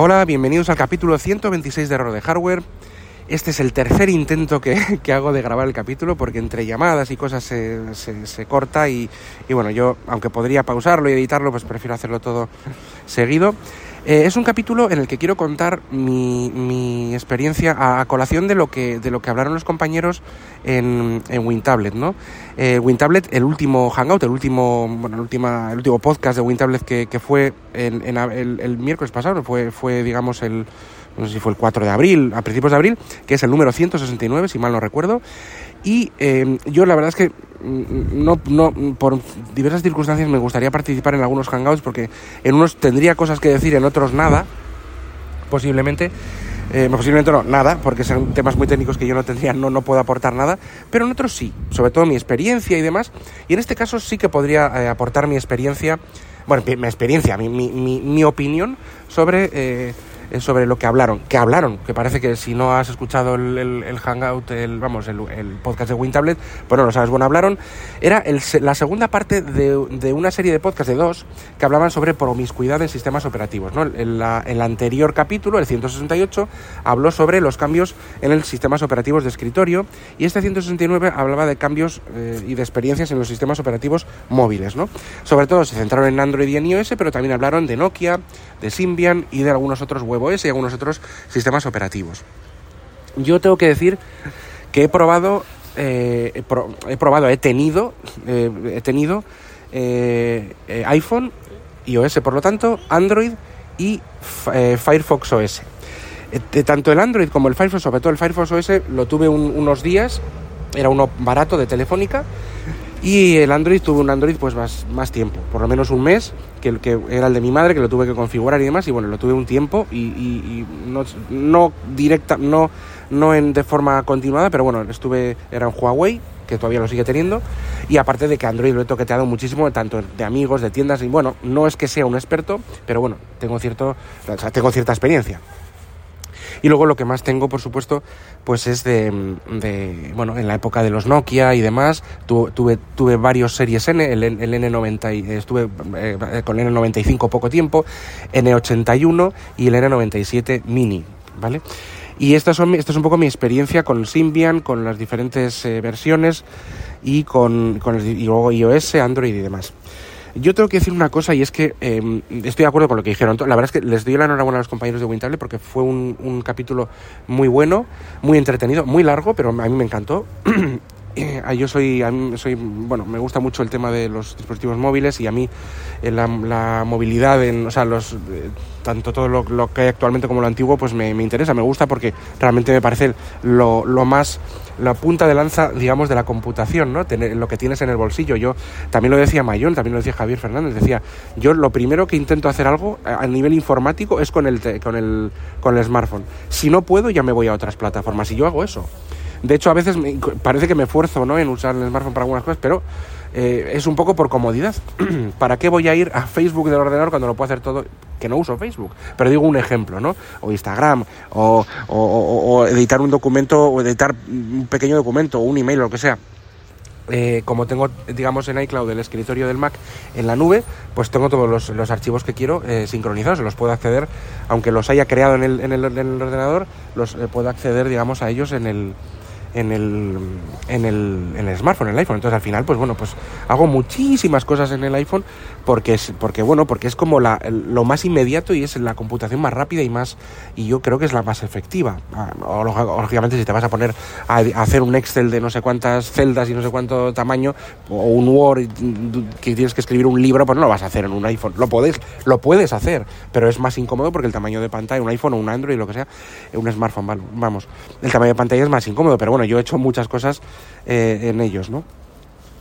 Hola, bienvenidos al capítulo 126 de Error de Hardware. Este es el tercer intento que, que, hago de grabar el capítulo porque entre llamadas y cosas se, se, se corta y, y, bueno, yo aunque podría pausarlo y editarlo, pues prefiero hacerlo todo seguido. Eh, es un capítulo en el que quiero contar mi, mi experiencia a, colación de lo que, de lo que hablaron los compañeros en, en WinTablet, ¿no? Eh, WinTablet, el último Hangout, el último, bueno, el, última, el último podcast de WinTablet que, que fue en el, el, miércoles pasado, fue, fue digamos el no sé si fue el 4 de abril, a principios de abril, que es el número 169, si mal no recuerdo. Y eh, yo la verdad es que mm, no, no, por diversas circunstancias me gustaría participar en algunos hangouts porque en unos tendría cosas que decir, en otros nada, posiblemente. Eh, posiblemente no, nada, porque son temas muy técnicos que yo no tendría, no, no puedo aportar nada, pero en otros sí, sobre todo mi experiencia y demás. Y en este caso sí que podría eh, aportar mi experiencia, bueno, mi experiencia, mi, mi, mi, mi opinión sobre eh, sobre lo que hablaron, que hablaron, que parece que si no has escuchado el, el, hangout, el, vamos, el, el, podcast de WinTablet, pues no lo sabes, bueno, hablaron, era la segunda parte de, de, una serie de podcasts de dos que hablaban sobre promiscuidad en sistemas operativos, ¿no? En la, el anterior capítulo, el 168, habló sobre los cambios en los sistemas operativos de escritorio y este 169 hablaba de cambios eh, y de experiencias en los sistemas operativos móviles, ¿no? Sobre todo se centraron en Android y en iOS, pero también hablaron de Nokia, de Symbian y de algunos otros web WebOS y algunos otros sistemas operativos. Yo tengo que decir que he probado, eh, he, pro, he, probado, he tenido, eh, he tenido eh, iPhone, iOS, por lo tanto, Android y Firefox OS. tanto el Android como el Firefox, sobre todo el Firefox OS, lo tuve un, unos días, era uno barato de Telefónica, y el Android tuve un Android pues más, más tiempo, por lo menos un mes, que, que era el de mi madre, que lo tuve que configurar y demás, y bueno, lo tuve un tiempo y, y, y no, no, directa, no, no en, de forma continuada, pero bueno, estuve, era un Huawei, que todavía lo sigue teniendo, y aparte de que Android lo he toqueteado muchísimo, tanto de amigos, de tiendas, y bueno, no es que sea un experto, pero bueno, tengo, cierto, o sea, tengo cierta experiencia. Y luego lo que más tengo, por supuesto, pues es de, bueno, en la época de los Nokia y demás, tu, tuve, tuve varios series N, el, el N90, estuve eh, con el N95 poco tiempo, N81 y el N97 Mini, ¿vale? Y esta, son, esta es un poco mi experiencia con Symbian, con las diferentes eh, versiones y con, con el, y luego iOS, Android y demás. Yo tengo que decir una cosa y es que eh, estoy de acuerdo con lo que dijeron. La verdad es que les doy la enhorabuena a los compañeros de Wintable porque fue un, un capítulo muy bueno, muy entretenido, muy largo, pero a mí me encantó. yo soy, a mí soy, bueno, me gusta mucho el tema de los dispositivos móviles y a mí eh, la, la, movilidad, en, o sea, los, eh, tanto todo lo, que hay actualmente como lo antiguo, pues me, me interesa, me gusta porque realmente me parece lo, lo, más, la punta de lanza, digamos, de la computación, ¿no? Tener, lo que tienes en el bolsillo. Yo también lo decía Mayón, también lo decía Javier Fernández, decía, yo lo primero que intento hacer algo a nivel informático es con el, con el, con el smartphone. Si no puedo, ya me voy a otras plataformas y yo hago eso. De hecho, a veces me, parece que me esfuerzo ¿no? en usar el smartphone para algunas cosas, pero eh, es un poco por comodidad. ¿Para qué voy a ir a Facebook del ordenador cuando lo puedo hacer todo? Que no uso Facebook. Pero digo un ejemplo, ¿no? O Instagram, o, o, editar un documento, o editar un pequeño documento, o un email, lo que sea. Eh, como tengo, digamos, en iCloud el escritorio del Mac en la nube, pues tengo todos los, los archivos que quiero eh, sincronizados, los puedo acceder, aunque los haya creado en el, en el, en el ordenador, los eh, puedo acceder, digamos, a ellos en el, en el, en el, en el smartphone, en el iPhone. Entonces al final, pues bueno, pues hago muchísimas cosas en el iPhone porque es, porque bueno, porque es como la, lo más inmediato y es la computación más rápida y más, y yo creo que es la más efectiva. O, lógicamente si te vas a poner a, hacer un Excel de no sé cuántas celdas y no sé cuánto tamaño, o un Word que tienes que escribir un libro, pues no lo vas a hacer en un iPhone. Lo puedes, lo puedes hacer, pero es más incómodo porque el tamaño de pantalla, un iPhone o un Android, lo que sea, un smartphone, vamos, el tamaño de pantalla es más incómodo, pero bueno, yo he hecho muchas cosas eh, en ellos, ¿no?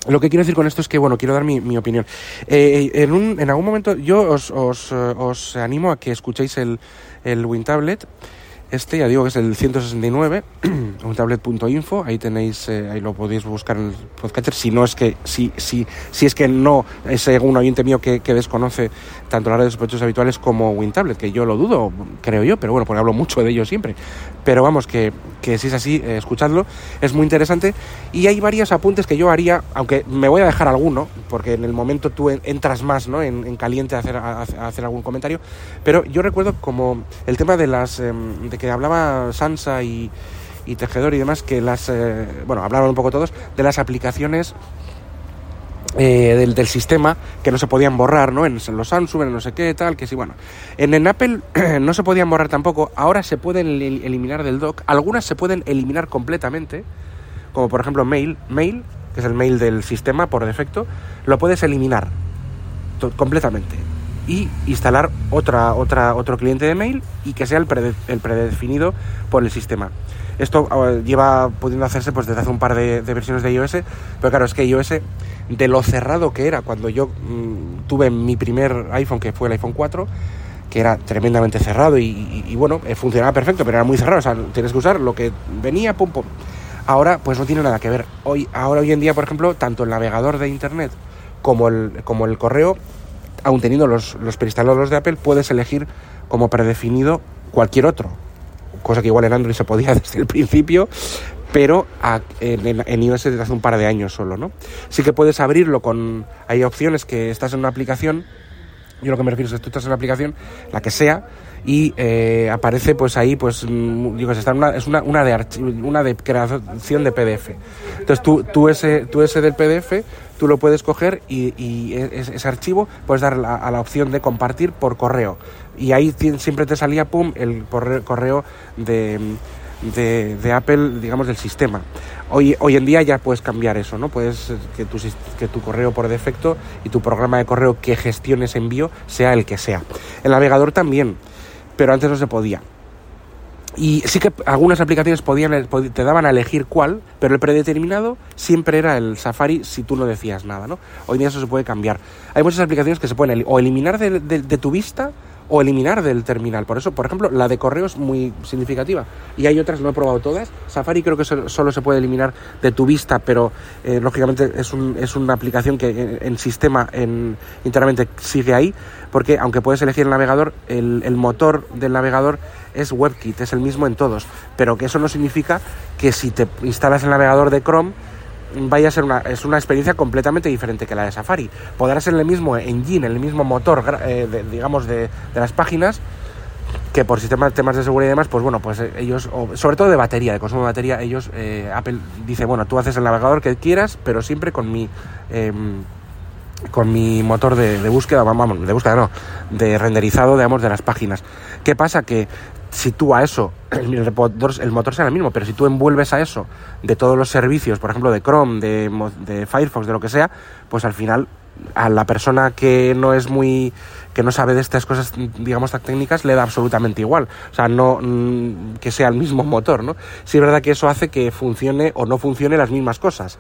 Lo que quiero decir con esto es que, bueno, quiero dar mi, opinión. Eh, en, un, en algún momento yo os, os, os, animo a que escuchéis el, el WinTablet. Este ya digo que es el 169, un tablet.info, ahí tenéis, eh, ahí lo podéis buscar en el podcatcher, si no es que, si, si, si es que no es un oyente mío que, desconoce tanto las redes sospechosos habituales como WinTablet, que yo lo dudo, creo yo, pero bueno, porque hablo mucho de ellos siempre. Pero vamos, que, que si es así, eh, escuchadlo, es muy interesante. Y hay varios apuntes que yo haría, aunque me voy a dejar alguno, porque en el momento tú entras más ¿no? en, caliente a hacer, a, hacer algún comentario, pero yo recuerdo como el tema de las... Que hablaba Sansa y, Tejedor y demás, que las, eh, bueno, hablaron un poco todos, de las aplicaciones eh, del, sistema que no se podían borrar, ¿no? En, los Samsung, en no sé qué, tal, que sí, bueno. En, en Apple no se podían borrar tampoco, ahora se pueden eliminar del dock, algunas se pueden eliminar completamente, como por ejemplo Mail, Mail, que es el mail del sistema por defecto, lo puedes eliminar completamente y instalar otra, otra, otro cliente de mail y que sea el, el predefinido por el sistema. Esto ah, lleva pudiendo hacerse pues desde hace un par de, versiones de iOS, pero claro, es que iOS, de lo cerrado que era cuando yo mm, tuve mi primer iPhone, que fue el iPhone 4, que era tremendamente cerrado y, bueno, eh, funcionaba perfecto, pero era muy cerrado, o sea, tienes que usar lo que venía, pum, pum. Ahora, pues no tiene nada que ver. Hoy, ahora, hoy en día, por ejemplo, tanto el navegador de Internet como el, como el correo aun teniendo los, los preinstalados de Apple, puedes elegir como predefinido cualquier otro. Cosa que igual en Android se podía desde el principio, pero en, iOS desde hace un par de años solo, ¿no? Sí que puedes abrirlo con... Hay opciones que estás en una aplicación, yo lo que me refiero es que tú estás en una aplicación, la que sea, y eh, aparece pues ahí pues mm, digo está una, es una, una de una de creación de PDF entonces tú, tú ese tú ese del PDF tú lo puedes coger y, ese, archivo puedes dar a la opción de compartir por correo. Y ahí siempre te salía pum el correo de, Apple digamos del sistema. Hoy hoy en día ya puedes cambiar eso no puedes que tu, que tu correo por defecto y tu programa de correo que gestiones envío sea el que sea. El navegador también pero antes no se podía. Y sí que algunas aplicaciones podían, eh, te daban a elegir cuál, pero el predeterminado siempre era el Safari si tú no decías nada, ¿no? Hoy día eso se puede cambiar. Hay muchas aplicaciones que se pueden o eliminar de tu vista o eliminar del terminal. Por eso, por ejemplo, la de correo es muy significativa. Y hay otras, no he probado todas. Safari creo que solo se puede eliminar de tu vista, pero eh, lógicamente es, un, es una aplicación que en, sistema en, internamente sigue ahí, porque aunque puedes elegir el navegador, el motor del navegador es WebKit, es el mismo en todos. Pero que eso no significa que si te instalas el navegador de Chrome, vaya a ser una, es una experiencia completamente diferente que la de Safari. Podrá ser el mismo engine, el mismo motor, eh, digamos, de, las páginas, que por sistemas temas de seguridad y demás, pues bueno, pues eh, ellos, sobre todo de batería, de consumo de batería, ellos, eh, Apple dice, bueno, tú haces el navegador que quieras, pero siempre con mi... Em, con mi motor de, búsqueda, vamos, de búsqueda no, de renderizado, digamos, de las páginas. ¿Qué pasa? Que si tú a eso, el motor, el motor será el mismo, pero si tú envuelves a eso de todos los servicios, por ejemplo, de Chrome, de, de Firefox, de lo que sea, pues al final a la persona que no es muy que no sabe de estas cosas digamos técnicas le da absolutamente igual o sea no mm, que sea el mismo motor no sí es verdad que eso hace que funcione o no funcione las mismas cosas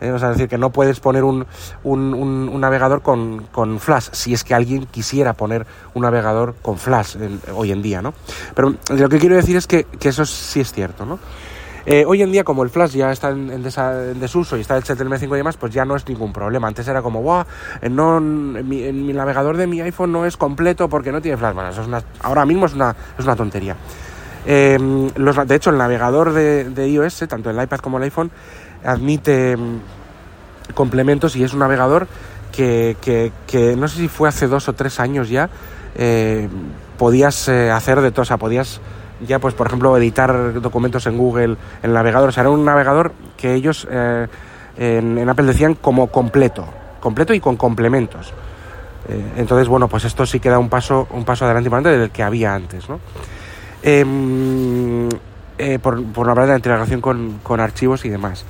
¿eh? es decir, que no puedes poner un, un, navegador con, con, Flash, si es que alguien quisiera poner un navegador con Flash hoy en día, ¿no? Pero lo que quiero decir es que, que eso sí es cierto, ¿no? Eh, hoy en día, como el Flash ya está en, desuso y está el HTML5 y demás, pues ya no es ningún problema. Antes era como, wow, no, en mi, navegador de mi iPhone no es completo porque no tiene Flash. Bueno, eso es una, ahora mismo es una, es una tontería. Los, de hecho, el navegador de, de, iOS, tanto el iPad como el iPhone, admite mm, complementos y es un navegador que, que, no sé si fue hace dos o tres años ya, eh, podías eh, hacer de todo, o sea, podías ya, pues, por ejemplo, editar documentos en Google, en el navegador, o sea, era un navegador que ellos eh, en, Apple decían como completo, completo y con complementos. entonces, bueno, pues esto sí queda un paso, un paso adelante del que había antes, ¿no? Em, por, por hablar de la integración con, con archivos y demás.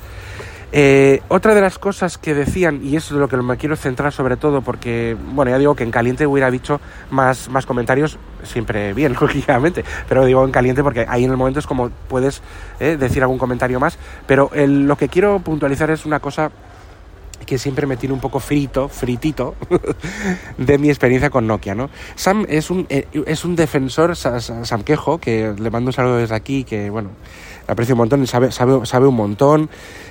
Eh, otra de las cosas que decían, y eso es lo que me quiero centrar sobre todo, porque, bueno, ya digo que en caliente hubiera dicho más, más comentarios, siempre bien, lógicamente, pero digo en caliente porque ahí en el momento es como puedes eh, decir algún comentario más, pero lo que quiero puntualizar es una cosa que siempre me tiene un poco frito, fritito, de mi experiencia con Nokia, ¿no? Sam es un, eh, es un defensor, Sam Quejo, que le mando un saludo desde aquí, que, bueno, le aprecio un montón sabe, sabe, sabe un montón,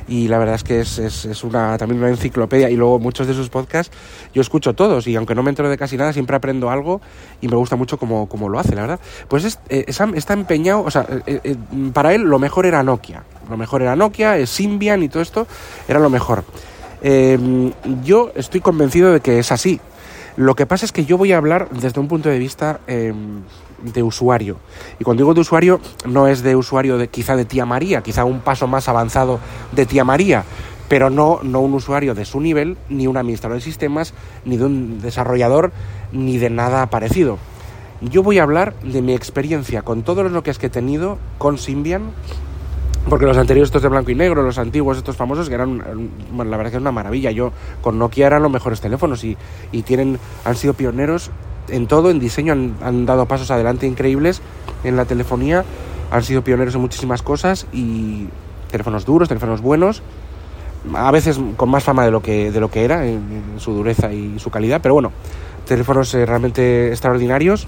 y la verdad es que es, es, una, también una enciclopedia, y luego muchos de sus podcasts yo escucho todos, y aunque no me entero de casi nada, siempre aprendo algo, y me gusta mucho como, lo hace, la verdad. Pues eh, Sam está empeñado, o sea, eh, para él lo mejor era Nokia, lo mejor era Nokia, es Symbian y todo esto, era lo mejor. Em, yo estoy convencido de que es así. Lo que pasa es que yo voy a hablar desde un punto de vista em, de usuario. Y cuando digo de usuario, no es de usuario de quizá de tía María, quizá un paso más avanzado de tía María, pero no, no un usuario de su nivel, ni un administrador de sistemas, ni de un desarrollador, ni de nada parecido. Yo voy a hablar de mi experiencia con todos los que que he tenido con Symbian porque los anteriores estos de blanco y negro, los antiguos estos famosos, que eran, bueno, la verdad es una maravilla. Yo con Nokia eran los mejores teléfonos y, y tienen, han sido pioneros en todo, en diseño, han, han, dado pasos adelante increíbles en la telefonía, han sido pioneros en muchísimas cosas y teléfonos duros, teléfonos buenos, a veces con más fama de lo que, de lo que era en, su dureza y su calidad, pero bueno, teléfonos eh, realmente extraordinarios.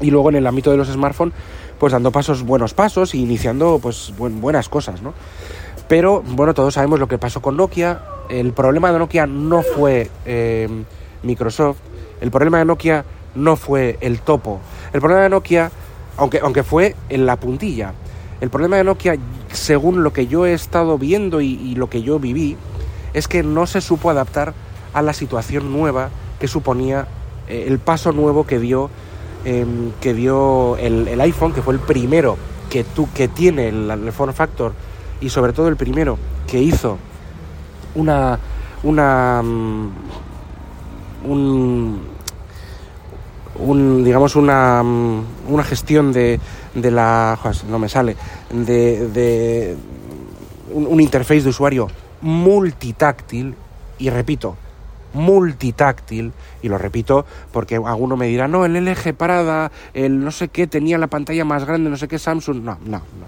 Y luego en el ámbito de los smartphones, pues dando pasos, buenos pasos e iniciando pues buenas cosas, ¿no? Pero bueno, todos sabemos lo que pasó con Nokia. El problema de Nokia no fue eh, Microsoft, el problema de Nokia no fue el topo, el problema de Nokia, aunque, aunque fue en la puntilla, el problema de Nokia, según lo que yo he estado viendo y, lo que yo viví, es que no se supo adaptar a la situación nueva que suponía eh, el paso nuevo que dio Em, que dio el, iPhone, que fue el primero que, tú, que tiene el, form factor y sobre todo el primero que hizo una, una mm, un, digamos una, una gestión de, de la no me sale de, de un, un interface de usuario multitáctil y repito multitáctil, y lo repito porque alguno me dirá, no, el LG Parada, el no sé qué, tenía la pantalla más grande, no sé qué, Samsung, no, no, no.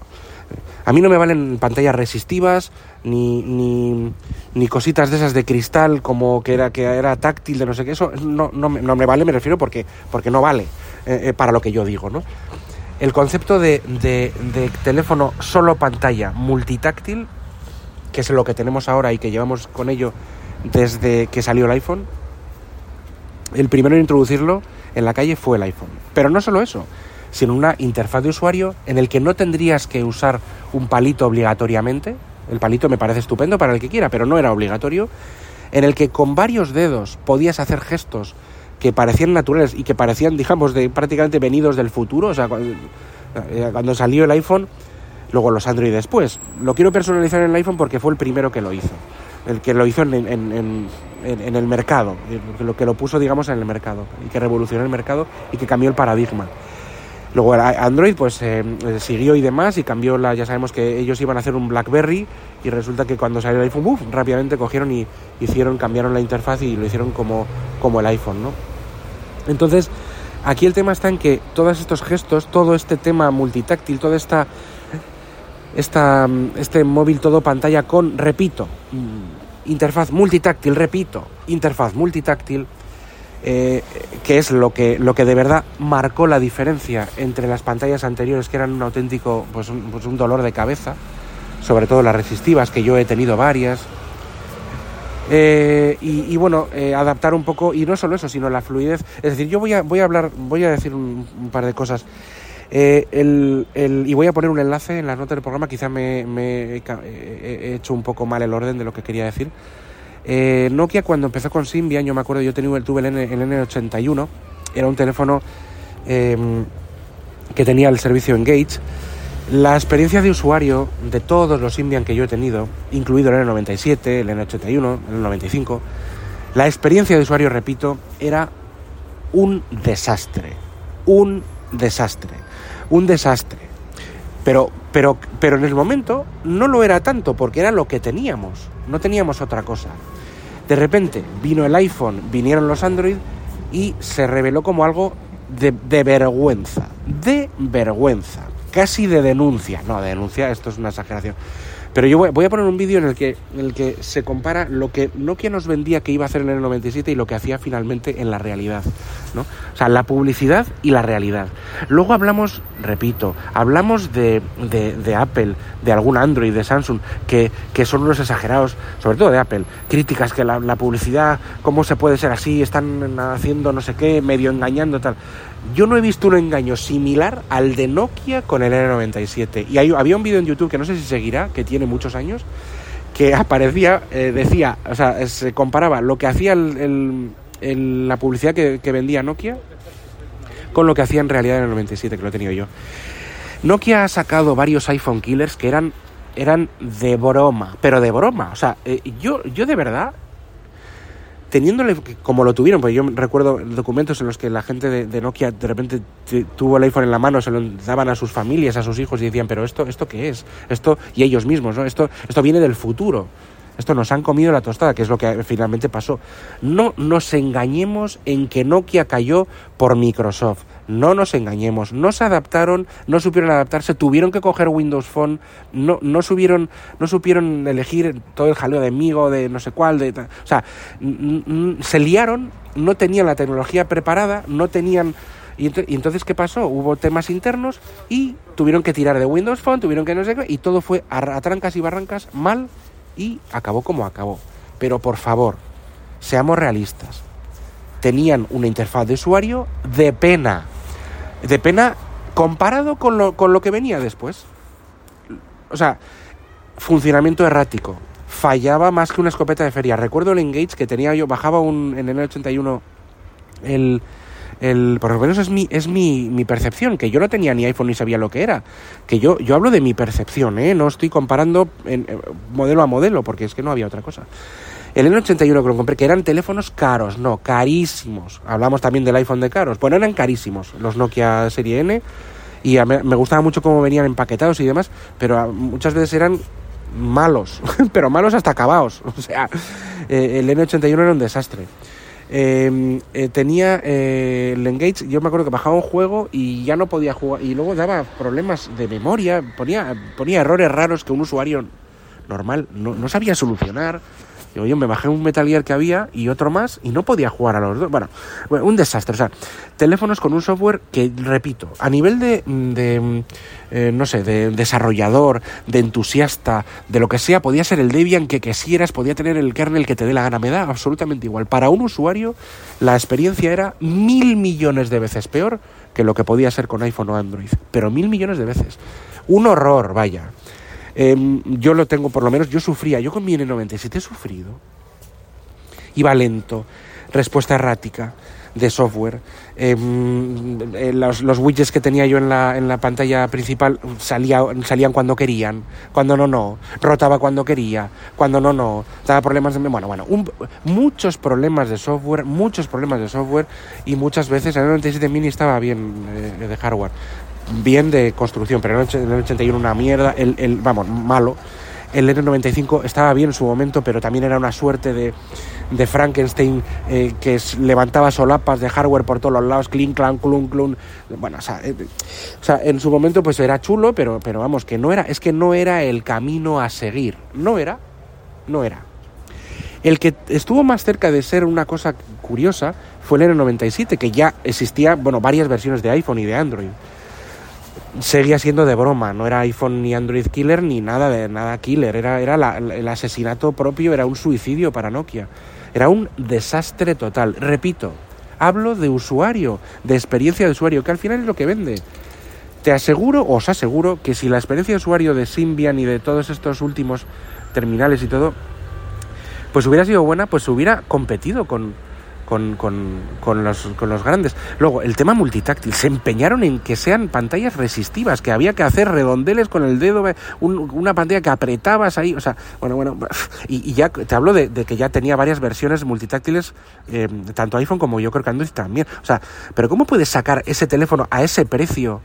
A mí no me valen pantallas resistivas, ni, ni, ni, cositas de esas de cristal como que era, que era táctil de no sé qué, eso no, no, no me vale, me refiero porque, porque no vale eh, eh, para lo que yo digo, ¿no? El concepto de, de, de teléfono solo pantalla multitáctil, que es lo que tenemos ahora y que llevamos con ello desde que salió el iPhone, el primero en introducirlo en la calle fue el iPhone. Pero no solo eso, sino una interfaz de usuario en el que no tendrías que usar un palito obligatoriamente. El palito me parece estupendo para el que quiera, pero no era obligatorio. En el que con varios dedos podías hacer gestos que parecían naturales y que parecían, digamos, de prácticamente venidos del futuro. O sea, cuando, eh, salió el iPhone, luego los Android después. Lo quiero personalizar en el iPhone porque fue el primero que lo hizo el que lo hizo en, el mercado, lo que lo puso, digamos, en el mercado, y que revolucionó el mercado y que cambió el paradigma. Luego Android pues eh, eh, siguió y demás y cambió la, ya sabemos que ellos iban a hacer un BlackBerry y resulta que cuando salió el iPhone, rápidamente cogieron y hicieron, cambiaron la interfaz y lo hicieron como, como el iPhone, ¿no? Entonces, aquí el tema está en que todos estos gestos, todo este tema multitáctil, toda esta esta, este móvil todo pantalla con, repito, mm, interfaz multitáctil, repito, interfaz multitáctil, eh, que es lo que, lo que de verdad marcó la diferencia entre las pantallas anteriores, que eran un auténtico, pues un, pues un dolor de cabeza, sobre todo las resistivas, que yo he tenido varias. Eh, y, bueno, eh, adaptar un poco, y no solo eso, sino la fluidez. Es decir, yo voy a, voy a hablar, voy a decir un par de cosas eh, el, y voy a poner un enlace en las notas del programa, quizá me, he hecho un poco mal el orden de lo que quería decir. Eh, Nokia cuando empezó con Symbian, yo me acuerdo, yo tenía, tuve el, el N81, era un teléfono em, que tenía el servicio Engage. La experiencia de usuario de todos los Symbian que yo he tenido, incluido el N97, el N81, el N95, la experiencia de usuario, repito, era un desastre. Un desastre un desastre. Pero, pero, pero en el momento no lo era tanto porque era lo que teníamos, no teníamos otra cosa. De repente vino el iPhone, vinieron los Android y se reveló como algo de, de vergüenza, de vergüenza, casi de denuncia. No, de denuncia, esto es una exageración Pero yo voy, a poner un vídeo en, el que, en el que se compara lo que Nokia nos vendía que iba a hacer en el 97 y lo que hacía finalmente en la realidad. ¿no? O sea, la publicidad y la realidad. Luego hablamos, repito, hablamos de, de, Apple, de algún Android, de Samsung, que, que, son unos exagerados, sobre todo de Apple. Críticas que la, la publicidad, cómo se puede ser así, están haciendo no sé qué, medio engañando, tal. Yo no he visto un engaño similar al de Nokia con el N97. Y hay, había un vídeo en YouTube que no sé si seguirá, que tiene muchos años, que aparecía, eh, decía, o sea, se comparaba lo que hacía el, el, el, la publicidad que, vendía Nokia con lo que hacía en realidad en el 97, que lo he tenido yo. Nokia ha sacado varios iPhone killers que eran, eran de broma, pero de broma. O sea, eh, yo, yo de verdad teniéndole como lo tuvieron, porque yo recuerdo documentos en los que la gente de, de, Nokia de repente tuvo el iPhone en la mano, se lo daban a sus familias, a sus hijos y decían, pero esto, esto qué es, esto y ellos mismos, ¿no? Esto, esto viene del futuro. Esto nos han comido la tostada, que es lo que finalmente pasó. No nos engañemos en que Nokia cayó por Microsoft. No nos engañemos. No se adaptaron, no supieron adaptarse, tuvieron que coger Windows Phone, no, no, subieron, no supieron elegir todo el jaleo de Migo, de no sé cuál, de, o sea, se liaron, no tenían la tecnología preparada, no tenían... Y, ent y, entonces, ¿qué pasó? Hubo temas internos y tuvieron que tirar de Windows Phone, tuvieron que no sé qué, y todo fue a trancas y barrancas mal y acabó como acabó. Pero por favor, seamos realistas. Tenían una interfaz de usuario de pena. De pena comparado con lo, con lo que venía después. O sea, funcionamiamiento errático. Fallaba más que una escopeta de feria. Recuerdo el Engage que tenía yo, bajaba un, en el 81 el, el, por lo menos es mi, es mi, mi, percepción, que yo no tenía ni iPhone ni sabía lo que era. Que yo, yo hablo de mi percepción, ¿eh? no estoy comparando en, eh, modelo a modelo, porque es que no había otra cosa. El N81 que lo compré, que eran teléfonos caros, no, carísimos. Hablamos también del iPhone de caros. Bueno, eran carísimos los Nokia Serie N y me, me gustaba mucho cómo venían empaquetados y demás, pero muchas veces eran malos, pero malos hasta acabados. O sea, eh, el N81 era un desastre. Eh, eh, tenía eh, el Engage, yo me acuerdo que bajaba un juego y ya no podía jugar, y luego daba problemas de memoria, ponía, ponía errores raros que un usuario normal no, no sabía solucionar. Yo, me bajé un Metal Gear que había y otro más y no podía jugar a los dos. Bueno, un desastre. O sea, teléfonos con un software que, repito, a nivel de, de eh, no sé, de desarrollador, de entusiasta, de lo que sea, podía ser el Debian que quisieras, podía tener el kernel que te dé la gana. Me da absolutamente igual. Para un usuario, la experiencia era mil millones de veces peor que lo que podía ser con iPhone o Android. Pero mil millones de veces. Un horror, vaya. Eh, yo lo tengo, por lo menos, yo sufría, yo con mi N97 he sufrido. Iba lento, respuesta errática de software. Eh, los, los, widgets que tenía yo en la, en la pantalla principal salía, salían cuando querían, cuando no, no. Rotaba cuando quería, cuando no, no. Daba problemas de... Bueno, bueno, un, muchos problemas de software, muchos problemas de software y muchas veces el 97 mini estaba bien eh, de hardware bien de construcción, pero en el 81 una mierda, el, el, vamos, malo. El N95 estaba bien en su momento, pero también era una suerte de, de Frankenstein eh, que levantaba solapas de hardware por todos los lados, clink, clan, clun, clun. Bueno, o sea, eh, o sea, en su momento pues era chulo, pero, pero vamos, que no era, es que no era el camino a seguir. No era, no era. El que estuvo más cerca de ser una cosa curiosa fue el N97, que ya existía, bueno, varias versiones de iPhone y de Android seguía siendo de broma, no era iPhone ni Android killer ni nada de nada killer, era, era la, el asesinato propio, era un suicidio para Nokia, era un desastre total. Repito, hablo de usuario, de experiencia de usuario, que al final es lo que vende. Te aseguro, os aseguro, que si la experiencia de usuario de Symbian y de todos estos últimos terminales y todo, pues hubiera sido buena, pues hubiera competido con, con, con, con, los, con los grandes. Luego, el tema multitáctil. Se empeñaron en que sean pantallas resistivas, que había que hacer redondeles con el dedo, un, una pantalla que apretabas ahí. O sea, bueno, bueno. Y, y ya te hablo de, que ya tenía varias versiones multitáctiles, eh, tanto iPhone como yo creo que Android también. O sea, pero ¿cómo puedes sacar ese teléfono a ese precio?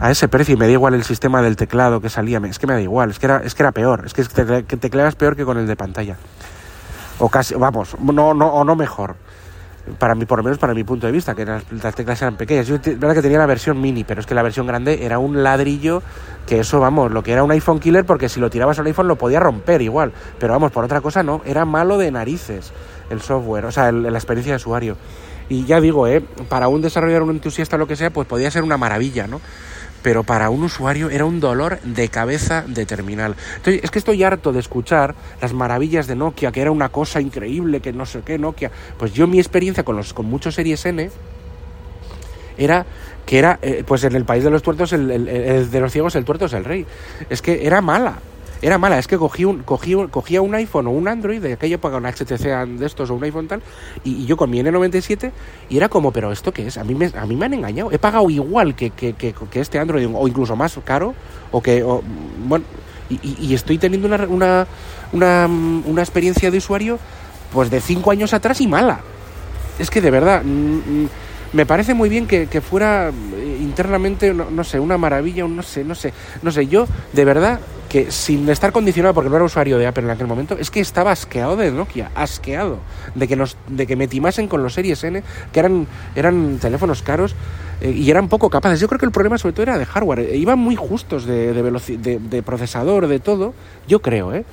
a ese precio y me da igual el sistema del teclado que salía, es que me da igual, es que era, es que era peor, es que tecleabas peor que con el de pantalla o casi, vamos, no, no, o no mejor. para mí, por lo menos para mi punto de vista, que las, las teclas eran pequeñas. Yo, te- verdad que tenía la versión mini, pero es que la versión grande era un ladrillo que eso, vamos, lo que era un iPhone killer, porque si lo tirabas al iPhone lo podía romper igual. Pero vamos, por otra cosa no, era malo de narices el software, o sea, el- la experiencia de usuario. Y ya digo, ¿eh? para un desarrollador, un entusiasta, lo que sea, pues podía ser una maravilla, ¿no? Pero para un usuario era un dolor de cabeza de terminal. Entonces, es que estoy harto de escuchar las maravillas de Nokia, que era una cosa increíble, que no sé qué, Nokia. Pues yo mi experiencia con los con muchos series N era que era, eh, pues en el país de los tuertos, el, el- el de los ciegos, el tuerto es el rey. Es que era mala. Era mala, es que cogí un, cogí un- cogía un iPhone o un Android, de aquella época un HTC de estos o un iPhone tal, y, yo con mi N97, y era como, pero ¿esto qué es? A mí me, a mí me han engañado. He pagado igual que, que, que, este Android, o incluso más caro, o que, bueno, y, estoy teniendo una, una, una, una experiencia de usuario, pues de cinco años atrás y mala es que de verdad mm, mm, me parece muy bien que, que fuera eh, internamente no, no sé una maravilla un no sé no sé no sé yo de verdad que sin estar condicionado porque no era usuario de Apple en aquel momento es que estaba asqueado de Nokia asqueado. De que nos de que me timasen con los series N que eran eran teléfonos caros eh, y eran poco capaces. Yo creo que el problema sobre todo era de hardware. Eh, iban muy justos de de, de, de procesador de todo. Yo creo eh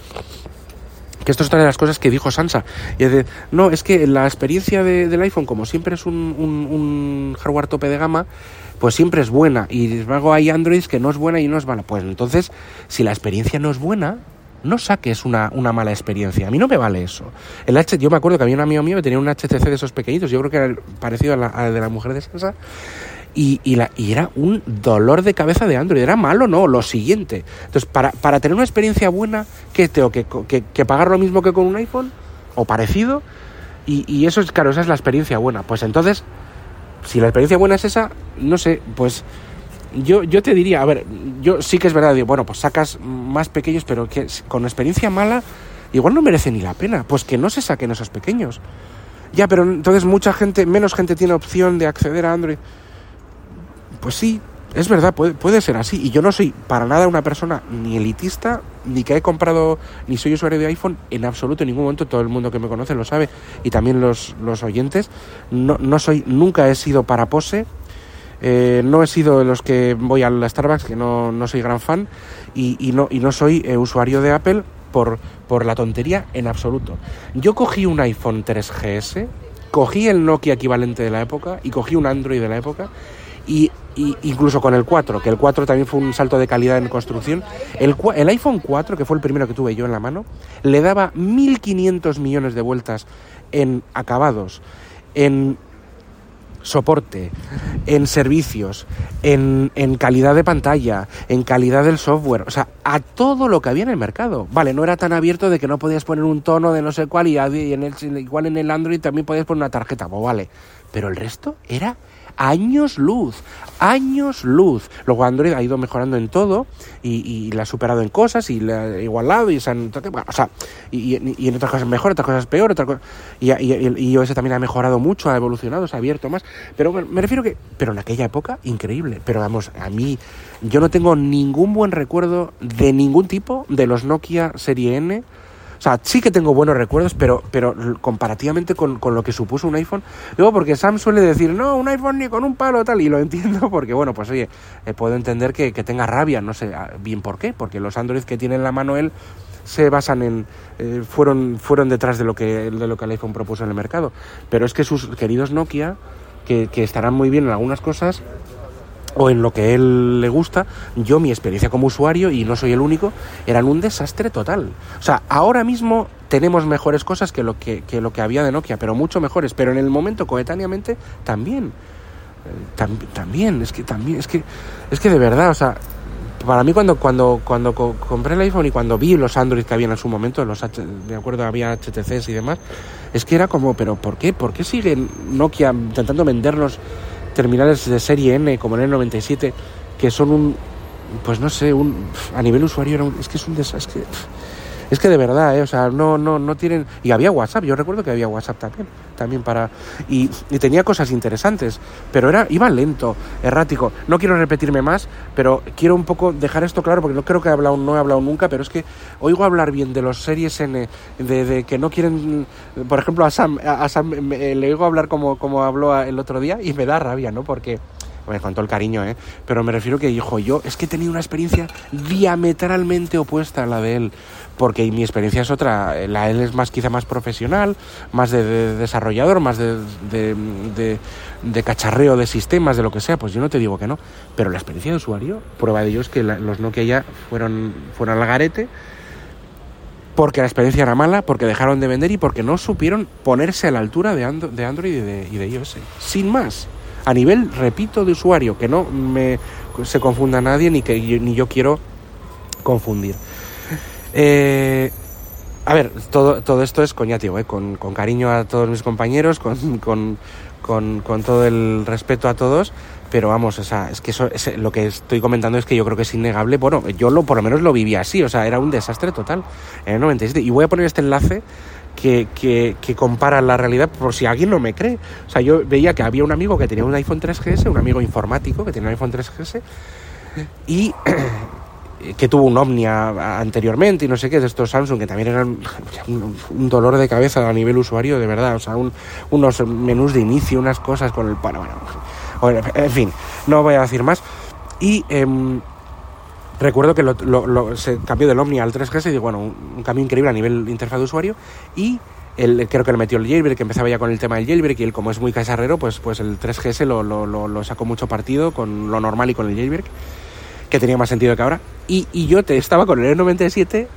que esto es otra de las cosas que dijo Sansa. Y es de, no, es que la experiencia de- del iPhone, como siempre es un, un- un hardware tope de gama, pues siempre es buena. Y luego hay Androids que no es buena y no es mala. Pues entonces, si la experiencia no es buena, no saques una, una mala experiencia. A mí no me vale eso. El H, yo me acuerdo que había un amigo mío que tenía un HTC de esos pequeñitos, yo creo que era parecido a la, a la de la mujer de Sansa, y, y, la, y era un dolor de cabeza de Android. Era malo, no, lo siguiente. Entonces, para, para tener una experiencia buena, ¿qué tengo que, que, que pagar lo mismo que con un iPhone? O parecido. Y, y eso es, claro, esa es la experiencia buena. Pues entonces, si la experiencia buena es esa, no sé, pues yo, yo te diría, a ver, yo sí que es verdad, digo, bueno, pues sacas más pequeños, pero que con experiencia mala, igual no merece ni la pena. Pues que no se saquen esos pequeños. Ya, pero entonces mucha gente, menos gente tiene opción de acceder a Android. Pues sí, es verdad, puede, puede ser así. Y yo no soy para nada una persona ni elitista, ni que he comprado, ni soy usuario de iPhone en absoluto, en ningún momento. Todo el mundo que me conoce lo sabe, y también los, los oyentes. No, no soy, nunca he sido para pose. Eh, no he sido de los que voy a la Starbucks, que no, no soy gran fan, y, y no, y no soy eh, usuario de Apple por, por la tontería en absoluto. Yo cogí un iPhone 3GS, cogí el Nokia equivalente de la época y cogí un Android de la época y, incluso con el 4, que el 4 también fue un salto de calidad en construcción, el, el iPhone 4, que fue el primero que tuve yo en la mano, le daba 1.500 millones de vueltas en acabados, en soporte, en servicios, en, en calidad de pantalla, en calidad del software, o sea, a todo lo que había en el mercado. Vale, no era tan abierto de que no podías poner un tono de no sé cuál y, y en el, igual en el Android también podías poner una tarjeta, pues vale. Pero el resto era años luz, años luz. Luego Android ha ido mejorando en todo y, y la ha superado en cosas y la ha igualado y se han... bueno, o sea, y, y- en otras cosas mejor, otras cosas peor, otras cosas... Y, y, iOS también ha mejorado mucho, ha evolucionado, se ha abierto más. Pero me, me refiero que... Pero en aquella época, increíble. Pero vamos, a mí... Yo no tengo ningún buen recuerdo de ningún tipo de los Nokia Serie N. Sea, sí que tengo buenos recuerdos, pero, pero comparativamente con, con lo que supuso un iPhone. Luego, porque Sam suele decir, no, un iPhone ni con un palo, tal, y lo entiendo, porque bueno, pues oye, eh, puedo entender que, que tenga rabia, no sé ah, bien por qué, porque los Android que tiene en la mano él se basan en eh, fueron fueron detrás de lo que de lo que el iPhone propuso en el mercado pero es que sus queridos Nokia que, que estarán muy bien en algunas cosas o en lo que él le gusta, yo mi experiencia como usuario, y no soy el único, eran un desastre total. O sea, ahora mismo tenemos mejores cosas que lo que, que lo que había de Nokia, pero mucho mejores, pero en el momento coetáneamente también. Eh, tam- también, es que también, es que, es que de verdad, o sea, para mí cuando, cuando, cuando co- compré el iPhone y cuando vi los Android que habían en su momento, los H- me acuerdo había HTCs y demás, es que era como, pero ¿por qué? ¿Por qué sigue Nokia intentando vendernos terminales de serie N como en el 97 que son un, pues no sé, un, a nivel usuario era un- es que es un desastre. Es que de verdad, ¿eh? o sea, no, no, no tienen... Y había WhatsApp, yo recuerdo que había WhatsApp también, también para... Y, tenía cosas interesantes, pero era iba lento, errático. No quiero repetirme más, pero quiero un poco dejar esto claro, porque no creo que he hablado, no he hablado nunca, pero es que oigo hablar bien de los series N, de, que no quieren... Por ejemplo, a Sam, a Sam le oigo hablar como, como habló el otro día y me da rabia, ¿no? Porque con todo el cariño, ¿eh? Pero me refiero que dijo, yo es que he tenido una experiencia diametralmente opuesta a la de él, porque mi experiencia es otra, la de él es más quizá más profesional, más de, desarrollador, más de, de, cacharreo de sistemas, de lo que sea, pues yo no te digo que no, pero la experiencia de usuario, prueba de ello es que los Nokia ya fueron, fueron al garete, porque la experiencia era mala, porque dejaron de vender y porque no supieron ponerse a la altura de, Android y de, y de iOS. Sin más a nivel, repito, de usuario, que no me se confunda nadie ni que yo, ni yo quiero confundir. Eh, a ver, todo, todo esto es coñativo, eh, con, con, cariño a todos mis compañeros, con, con, con, todo el respeto a todos, pero vamos, o sea, es que eso, es, lo que estoy comentando es que yo creo que es innegable, bueno, yo lo, por lo menos lo viví así, o sea, era un desastre total en el 97. Y voy a poner este enlace que, que, comparan la realidad por si alguien no me cree. O sea, yo veía que había un amigo que tenía un iPhone 3GS, un amigo informático que tenía un iPhone 3GS y que tuvo un Omnia anteriormente y no sé qué, de estos Samsung que también eran un, dolor de cabeza a nivel usuario, de verdad. O sea, unos menús de inicio, unas cosas con el... Bueno, bueno, en fin, no voy a decir más. Y... Em, Recuerdo que lo, se cambió del Omnia al 3GS y digo, bueno, un, cambio increíble a nivel interfaz de usuario y el, creo que le metió el jailbreak, que empezaba ya con el tema del jailbreak y él como es muy cacharrero, pues, pues el 3GS lo, lo, sacó mucho partido con lo normal y con el jailbreak, que tenía más sentido que ahora. Y, y yo estaba con el E97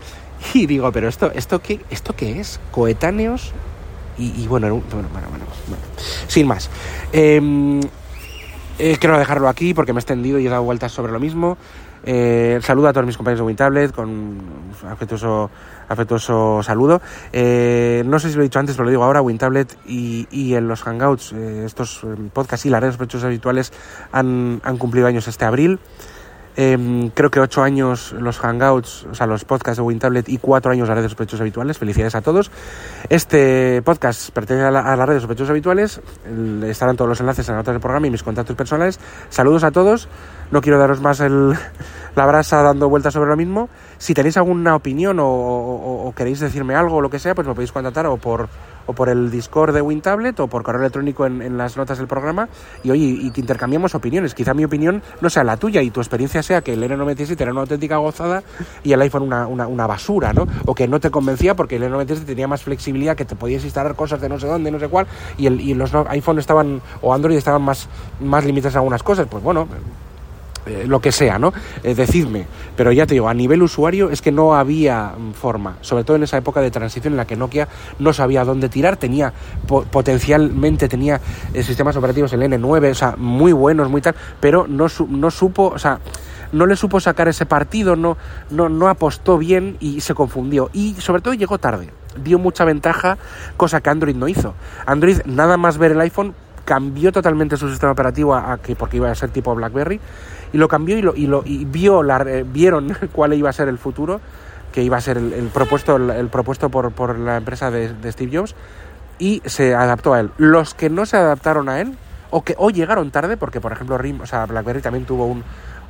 y digo, pero esto, esto, qué, ¿esto qué es? Coetáneos y, bueno, bueno, bueno, bueno, sin más. Em, eh, quiero dejarlo aquí porque me he extendido y he dado vueltas sobre lo mismo. Eh, saludo a todos mis compañeros de WinTablet con afectuoso, afectuoso saludo. Eh, no sé si lo he dicho antes, pero lo digo ahora, WinTablet y, y en los Hangouts, eh, estos eh, podcasts y las redes habituales han, han cumplido años este abril. Em, creo que ocho años los hangouts, o sea, los podcasts de WinTablet y cuatro años las redes de sospechosos habituales. Felicidades a todos. Este podcast pertenece a, la, a las redes de sospechosos habituales. estarán todos los enlaces en la nota del programa y mis contactos personales. Saludos a todos. No quiero daros más el, la brasa dando vueltas sobre lo mismo. Si tenéis alguna opinión o, queréis decirme algo o lo que sea, pues me podéis contactar o por, o por el Discord de WinTablet o por correo electrónico en, las notas del programa y oye, y que intercambiemos opiniones. Quizá mi opinión no sea la tuya y tu experiencia sea que el N97 era una auténtica gozada y el iPhone una, una, basura, ¿no? O que no te convencía porque el N97 tenía más flexibilidad, que te podías instalar cosas de no sé dónde, no sé cuál, y, el, y los iPhone estaban, o Android estaban más, más limitados a algunas cosas. Pues bueno, eh, lo que sea, ¿no? Eh, decidme. Pero ya te digo, a nivel usuario es que no había forma, sobre todo en esa época de transición en la que Nokia no sabía dónde tirar, tenía potencialmente tenía eh, sistemas operativos el N9, o sea, muy buenos, muy tal, pero no, no supo, o sea, no le supo sacar ese partido, no, no, no apostó bien y se confundió. Y sobre todo llegó tarde, dio mucha ventaja, cosa que Android no hizo. Android, nada más ver el iPhone, cambió totalmente su sistema operativo a, que porque iba a ser tipo BlackBerry y lo cambió y lo, y lo y vio la, eh, vieron cuál iba a ser el futuro que iba a ser el, propuesto el, propuesto por, por, la empresa de, Steve Jobs y se adaptó a él. Los que no se adaptaron a él o que o llegaron tarde porque por ejemplo RIM o sea BlackBerry también tuvo un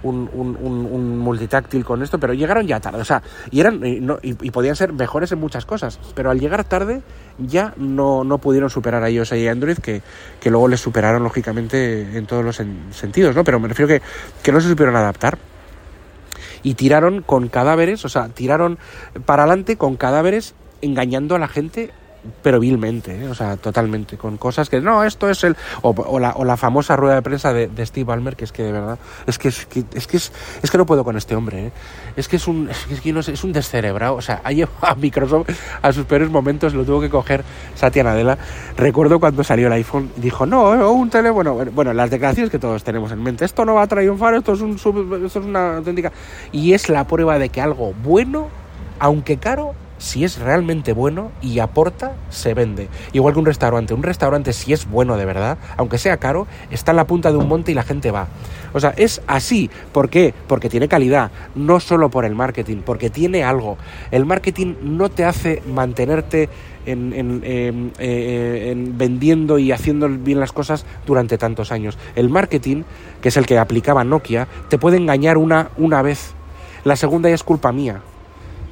un, multitáctil con esto, pero llegaron ya tarde, o sea, y, eran, y, no, y, podían ser mejores en muchas cosas, pero al llegar tarde ya no, no pudieron superar a iOS y Android, que, que luego les superaron lógicamente en todos los sentidos, ¿no? Pero me refiero que, que no se supieron adaptar y tiraron con cadáveres, o sea, tiraron para adelante con cadáveres engañando a la gente pero vilmente, ¿eh? o sea, totalmente, con cosas que no, esto es el. O, la, o la, famosa rueda de prensa de, Steve Ballmer, que es que de verdad, es que es que, es, que, es, que no puedo con este hombre, ¿eh? es que es un, es que no sé, es un descerebrado, o sea, ha llevado a Microsoft a sus peores momentos, lo tuvo que coger Satya Nadella. Recuerdo cuando salió el iPhone, dijo, no, eh, un teléfono, bueno, bueno, las declaraciones que todos tenemos en mente, esto no va a triunfar, esto es, un, esto es una auténtica. Y es la prueba de que algo bueno, aunque caro, si es realmente bueno y aporta, se vende. Igual que un restaurante. Un restaurante, si es bueno de verdad, aunque sea caro, está en la punta de un monte y la gente va. O sea, es así. ¿Por qué? Porque tiene calidad, no solo por el marketing, porque tiene algo. El marketing no te hace mantenerte en, en, eh, vendiendo y haciendo bien las cosas durante tantos años. El marketing, que es el que aplicaba Nokia, te puede engañar una, una vez. La segunda ya es culpa mía.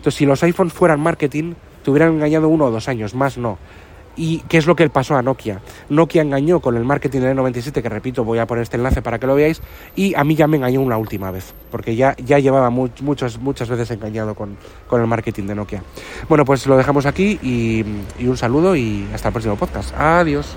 Entonces, si los iPhones fueran marketing, te hubieran engañado uno o dos años, más no. ¿Y qué es lo que pasó a Nokia? Nokia engañó con el marketing del 97, que repito, voy a poner este enlace para que lo veáis, y a mí ya me engañó una última vez, porque ya, ya llevaba muchas, veces engañado con, con, el marketing de Nokia. Bueno, pues lo dejamos aquí y un saludo y hasta el próximo podcast. Adiós.